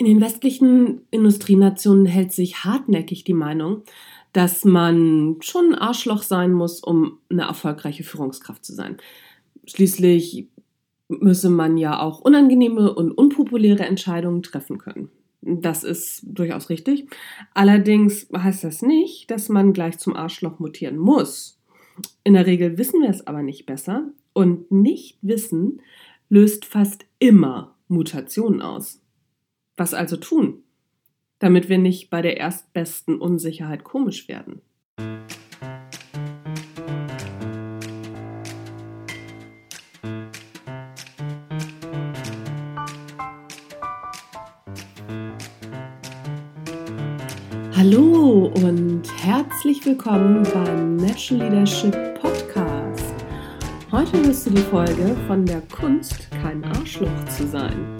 In den westlichen Industrienationen hält sich hartnäckig die Meinung, dass man schon ein Arschloch sein muss, um eine erfolgreiche Führungskraft zu sein. Schließlich müsse man ja auch unangenehme und unpopuläre Entscheidungen treffen können. Das ist durchaus richtig. Allerdings heißt das nicht, dass man gleich zum Arschloch mutieren muss. In der Regel wissen wir es aber nicht besser und nicht wissen löst fast immer Mutationen aus. Was also tun, damit wir nicht bei der erstbesten Unsicherheit komisch werden? Hallo und herzlich willkommen beim Natural Leadership Podcast. Heute wirst du die Folge von der Kunst, kein Arschloch zu sein.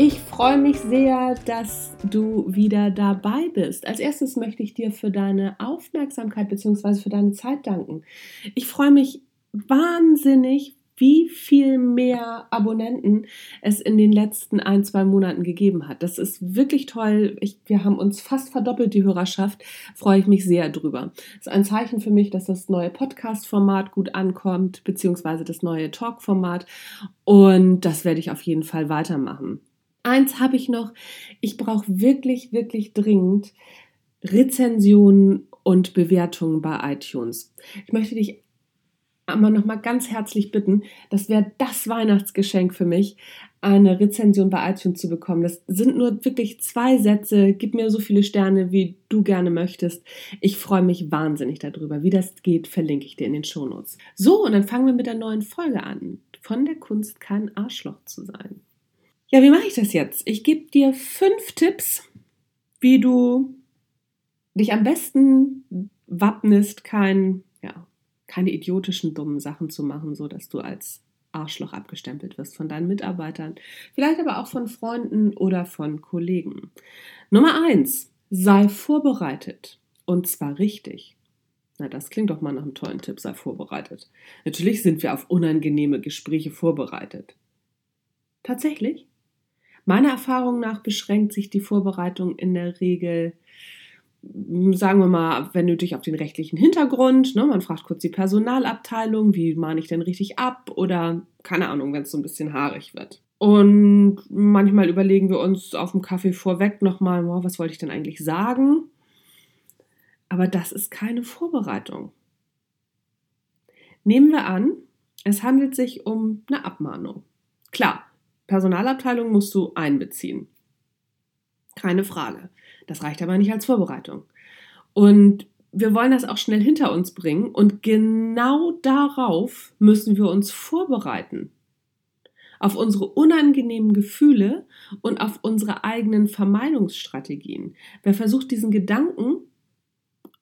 Ich freue mich sehr, dass du wieder dabei bist. Als erstes möchte ich dir für deine Aufmerksamkeit bzw. für deine Zeit danken. Ich freue mich wahnsinnig, wie viel mehr Abonnenten es in den letzten ein, zwei Monaten gegeben hat. Das ist wirklich toll. Ich, wir haben uns fast verdoppelt, die Hörerschaft. Freue ich mich sehr drüber. Das ist ein Zeichen für mich, dass das neue Podcast-Format gut ankommt, beziehungsweise das neue Talk-Format. Und das werde ich auf jeden Fall weitermachen. Eins habe ich noch. Ich brauche wirklich, wirklich dringend Rezensionen und Bewertungen bei iTunes. Ich möchte dich aber nochmal ganz herzlich bitten, das wäre das Weihnachtsgeschenk für mich, eine Rezension bei iTunes zu bekommen. Das sind nur wirklich zwei Sätze. Gib mir so viele Sterne, wie du gerne möchtest. Ich freue mich wahnsinnig darüber. Wie das geht, verlinke ich dir in den Shownotes. So, und dann fangen wir mit der neuen Folge an. Von der Kunst kein Arschloch zu sein. Ja, wie mache ich das jetzt? Ich gebe dir fünf Tipps, wie du dich am besten wappnest, kein, ja, keine idiotischen, dummen Sachen zu machen, so dass du als Arschloch abgestempelt wirst von deinen Mitarbeitern, vielleicht aber auch von Freunden oder von Kollegen. Nummer eins, sei vorbereitet. Und zwar richtig. Na, das klingt doch mal nach einem tollen Tipp, sei vorbereitet. Natürlich sind wir auf unangenehme Gespräche vorbereitet. Tatsächlich? Meiner Erfahrung nach beschränkt sich die Vorbereitung in der Regel, sagen wir mal, wenn nötig, auf den rechtlichen Hintergrund. Ne? Man fragt kurz die Personalabteilung, wie mahne ich denn richtig ab? Oder keine Ahnung, wenn es so ein bisschen haarig wird. Und manchmal überlegen wir uns auf dem Kaffee vorweg nochmal, oh, was wollte ich denn eigentlich sagen? Aber das ist keine Vorbereitung. Nehmen wir an, es handelt sich um eine Abmahnung. Klar, Personalabteilung musst du einbeziehen. Keine Frage. Das reicht aber nicht als Vorbereitung. Und wir wollen das auch schnell hinter uns bringen und genau darauf müssen wir uns vorbereiten. Auf unsere unangenehmen Gefühle und auf unsere eigenen Vermeidungsstrategien. Wer versucht, diesen Gedanken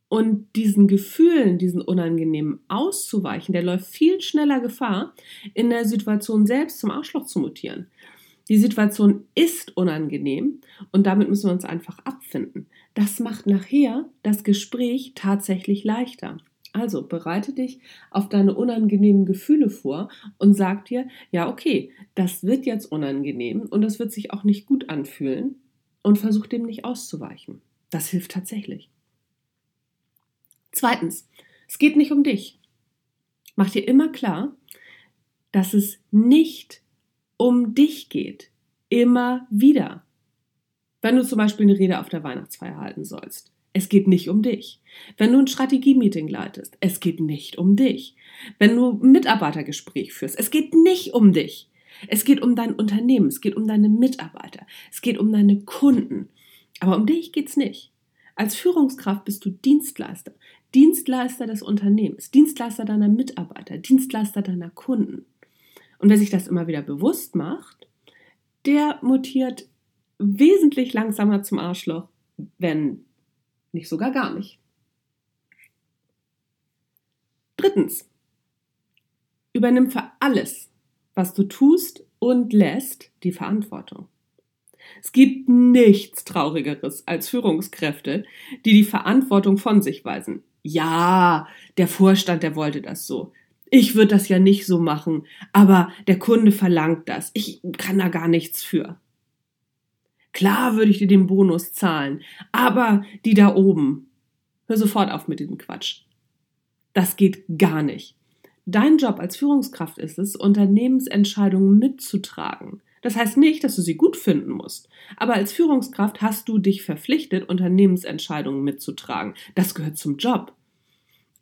und diesen Gefühlen, diesen unangenehmen auszuweichen, der läuft viel schneller Gefahr, in der Situation selbst zum Arschloch zu mutieren. Die Situation ist unangenehm und damit müssen wir uns einfach abfinden. Das macht nachher das Gespräch tatsächlich leichter. Also bereite dich auf deine unangenehmen Gefühle vor und sag dir, ja, okay, das wird jetzt unangenehm und das wird sich auch nicht gut anfühlen und versuch dem nicht auszuweichen. Das hilft tatsächlich. Zweitens, es geht nicht um dich. Mach dir immer klar, dass es nicht um dich geht. Immer wieder. Wenn du zum Beispiel eine Rede auf der Weihnachtsfeier halten sollst. Es geht nicht um dich. Wenn du ein Strategie-Meeting leitest, es geht nicht um dich. Wenn du ein Mitarbeitergespräch führst, es geht nicht um dich. Es geht um dein Unternehmen, es geht um deine Mitarbeiter, es geht um deine Kunden. Aber um dich geht's nicht. Als Führungskraft bist du Dienstleister. Dienstleister des Unternehmens, Dienstleister deiner Mitarbeiter, Dienstleister deiner Kunden. Und wer sich das immer wieder bewusst macht, der mutiert wesentlich langsamer zum Arschloch, wenn nicht sogar gar nicht. Drittens, übernimm für alles, was du tust und lässt, die Verantwortung. Es gibt nichts Traurigeres als Führungskräfte, die die Verantwortung von sich weisen. Ja, der Vorstand, der wollte das so. Ich würde das ja nicht so machen, aber der Kunde verlangt das. Ich kann da gar nichts für. Klar würde ich dir den Bonus zahlen, aber die da oben. Hör sofort auf mit diesem Quatsch. Das geht gar nicht. Dein Job als Führungskraft ist es, Unternehmensentscheidungen mitzutragen. Das heißt nicht, dass du sie gut finden musst. Aber als Führungskraft hast du dich verpflichtet, Unternehmensentscheidungen mitzutragen. Das gehört zum Job.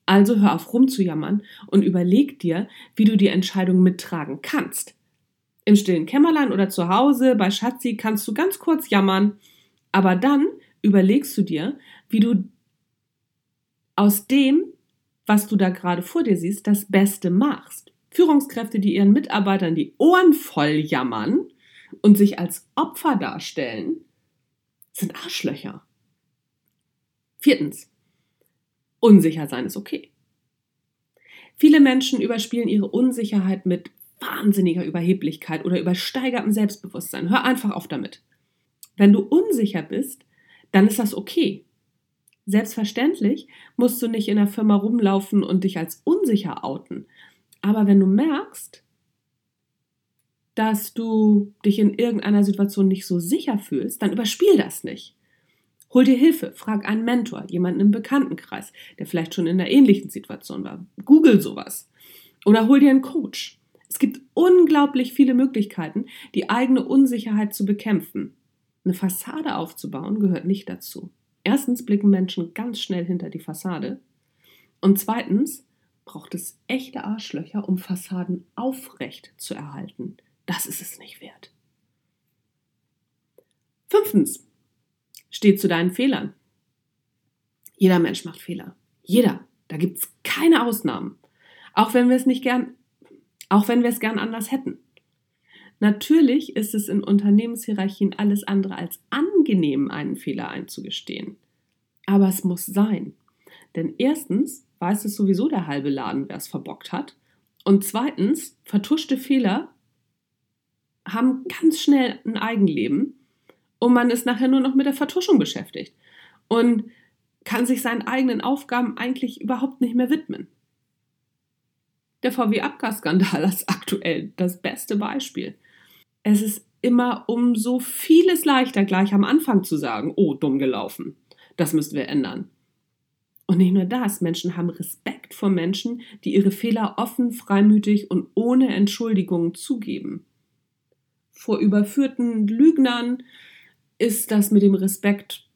Also hör auf rumzujammern und überleg dir, wie du die Entscheidung mittragen kannst. Im stillen Kämmerlein oder zu Hause bei Schatzi kannst du ganz kurz jammern, aber dann überlegst du dir, wie du aus dem, was du da gerade vor dir siehst, das Beste machst. Führungskräfte, die ihren Mitarbeitern die Ohren voll jammern und sich als Opfer darstellen, sind Arschlöcher. Viertens. Unsicher sein ist okay. Viele Menschen überspielen ihre Unsicherheit mit wahnsinniger Überheblichkeit oder übersteigertem Selbstbewusstsein. Hör einfach auf damit. Wenn du unsicher bist, dann ist das okay. Selbstverständlich musst du nicht in der Firma rumlaufen und dich als unsicher outen. Aber wenn du merkst, dass du dich in irgendeiner Situation nicht so sicher fühlst, dann überspiel das nicht. Hol dir Hilfe, frag einen Mentor, jemanden im Bekanntenkreis, der vielleicht schon in einer ähnlichen Situation war. Google sowas. Oder hol dir einen Coach. Es gibt unglaublich viele Möglichkeiten, die eigene Unsicherheit zu bekämpfen. Eine Fassade aufzubauen gehört nicht dazu. Erstens blicken Menschen ganz schnell hinter die Fassade. Und zweitens braucht es echte Arschlöcher, um Fassaden aufrecht zu erhalten. Das ist es nicht wert. Fünftens, steh zu deinen Fehlern. Jeder Mensch macht Fehler. Jeder. Da gibt es keine Ausnahmen. Auch wenn wir es nicht gern, auch wenn wir es gern anders hätten. Natürlich ist es in Unternehmenshierarchien alles andere als angenehm, einen Fehler einzugestehen. Aber es muss sein. Denn erstens weiß es sowieso der halbe Laden, wer es verbockt hat. Und zweitens, vertuschte Fehler haben ganz schnell ein Eigenleben und man ist nachher nur noch mit der Vertuschung beschäftigt und kann sich seinen eigenen Aufgaben eigentlich überhaupt nicht mehr widmen. Der VW-Abgasskandal ist aktuell das beste Beispiel. Es ist immer um so vieles leichter, gleich am Anfang zu sagen, oh, dumm gelaufen. Das müssen wir ändern. Und nicht nur das, Menschen haben Respekt vor Menschen, die ihre Fehler offen, freimütig und ohne Entschuldigungen zugeben vor überführten Lügnern ist das mit dem Respekt,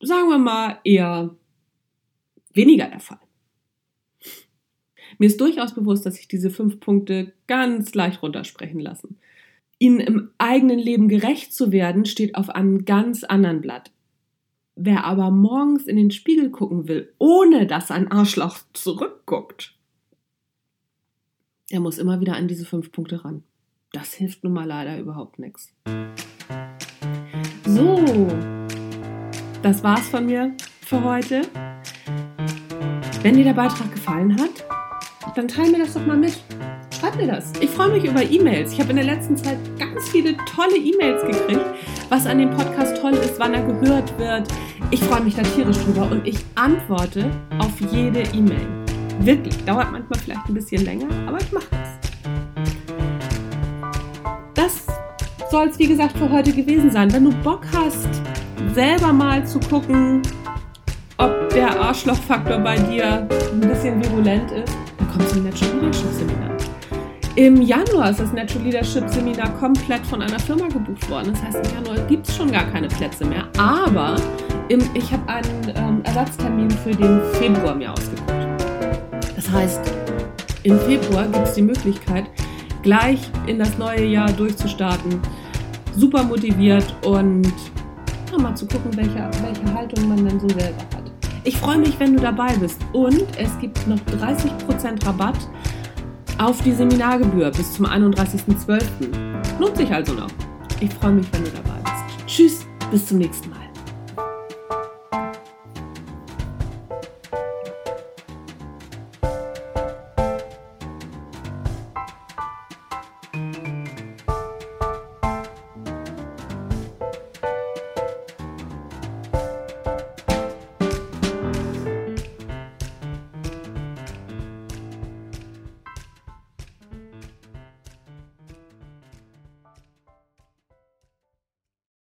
sagen wir mal, eher weniger der Fall. Mir ist durchaus bewusst, dass sich diese fünf Punkte ganz leicht runtersprechen lassen. Ihnen im eigenen Leben gerecht zu werden, steht auf einem ganz anderen Blatt. Wer aber morgens in den Spiegel gucken will, ohne dass ein Arschloch zurückguckt, der muss immer wieder an diese fünf Punkte ran das hilft nun mal leider überhaupt nichts. So, das war's von mir für heute. Wenn dir der Beitrag gefallen hat, dann teile mir das doch mal mit. Schreib mir das. Ich freue mich über E-Mails. Ich habe in der letzten Zeit ganz viele tolle E-Mails gekriegt, was an dem Podcast toll ist, wann er gehört wird. Ich freue mich da tierisch drüber und ich antworte auf jede E-Mail. Wirklich. Dauert manchmal vielleicht ein bisschen länger, aber ich mache soll es, wie gesagt, für heute gewesen sein. Wenn du Bock hast, selber mal zu gucken, ob der Arschlochfaktor bei dir ein bisschen virulent ist, dann kommst du zum Natural Leadership Seminar. Im Januar ist das Natural Leadership Seminar komplett von einer Firma gebucht worden. Das heißt, im Januar gibt es schon gar keine Plätze mehr. Aber im, ich habe einen ähm, Ersatztermin für den Februar mir ausgeguckt. Das heißt, im Februar gibt es die Möglichkeit, gleich in das neue Jahr durchzustarten super motiviert und ja, mal zu gucken, welche, welche Haltung man denn so selber hat. Ich freue mich, wenn du dabei bist und es gibt noch 30% Rabatt auf die Seminargebühr bis zum 31.12. Lohnt sich also noch. Ich freue mich, wenn du dabei bist. Tschüss, bis zum nächsten Mal.